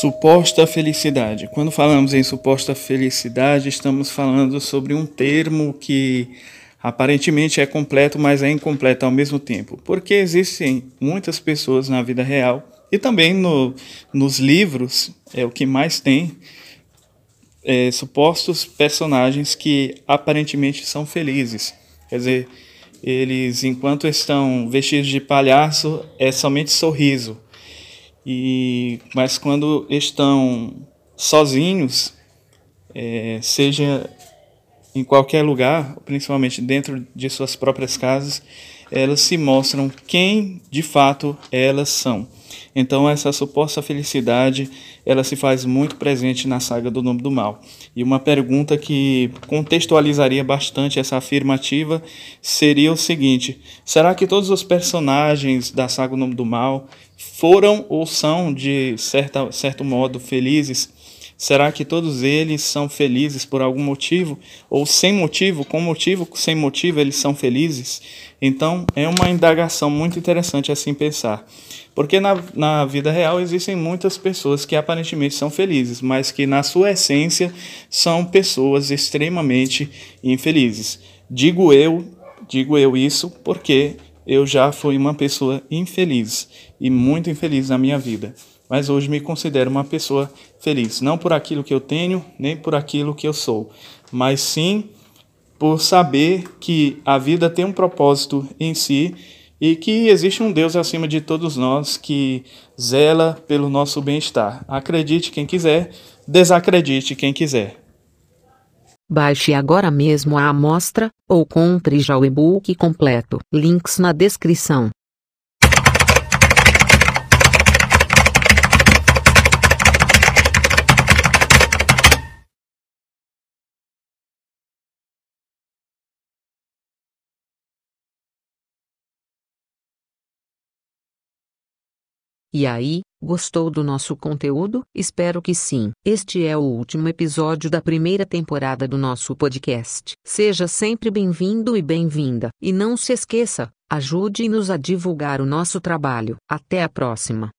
Suposta felicidade. Quando falamos em suposta felicidade, estamos falando sobre um termo que aparentemente é completo, mas é incompleto ao mesmo tempo. Porque existem muitas pessoas na vida real e também no, nos livros, é o que mais tem, é, supostos personagens que aparentemente são felizes. Quer dizer, eles, enquanto estão vestidos de palhaço, é somente sorriso. E, mas quando estão sozinhos, é, seja em qualquer lugar, principalmente dentro de suas próprias casas, elas se mostram quem de fato elas são. Então essa suposta felicidade, ela se faz muito presente na saga do Nome do Mal. E uma pergunta que contextualizaria bastante essa afirmativa seria o seguinte: será que todos os personagens da saga do Nome do Mal foram ou são de certa, certo modo felizes? Será que todos eles são felizes por algum motivo? Ou sem motivo? Com motivo, sem motivo, eles são felizes? Então, é uma indagação muito interessante assim pensar. Porque na, na vida real existem muitas pessoas que aparentemente são felizes, mas que na sua essência são pessoas extremamente infelizes. Digo eu, digo eu isso porque eu já fui uma pessoa infeliz e muito infeliz na minha vida mas hoje me considero uma pessoa feliz, não por aquilo que eu tenho, nem por aquilo que eu sou, mas sim por saber que a vida tem um propósito em si e que existe um Deus acima de todos nós que zela pelo nosso bem-estar. Acredite quem quiser, desacredite quem quiser. Baixe agora mesmo a amostra ou compre já o e-book completo. Links na descrição. E aí, gostou do nosso conteúdo? Espero que sim. Este é o último episódio da primeira temporada do nosso podcast. Seja sempre bem-vindo e bem-vinda. E não se esqueça, ajude-nos a divulgar o nosso trabalho. Até a próxima.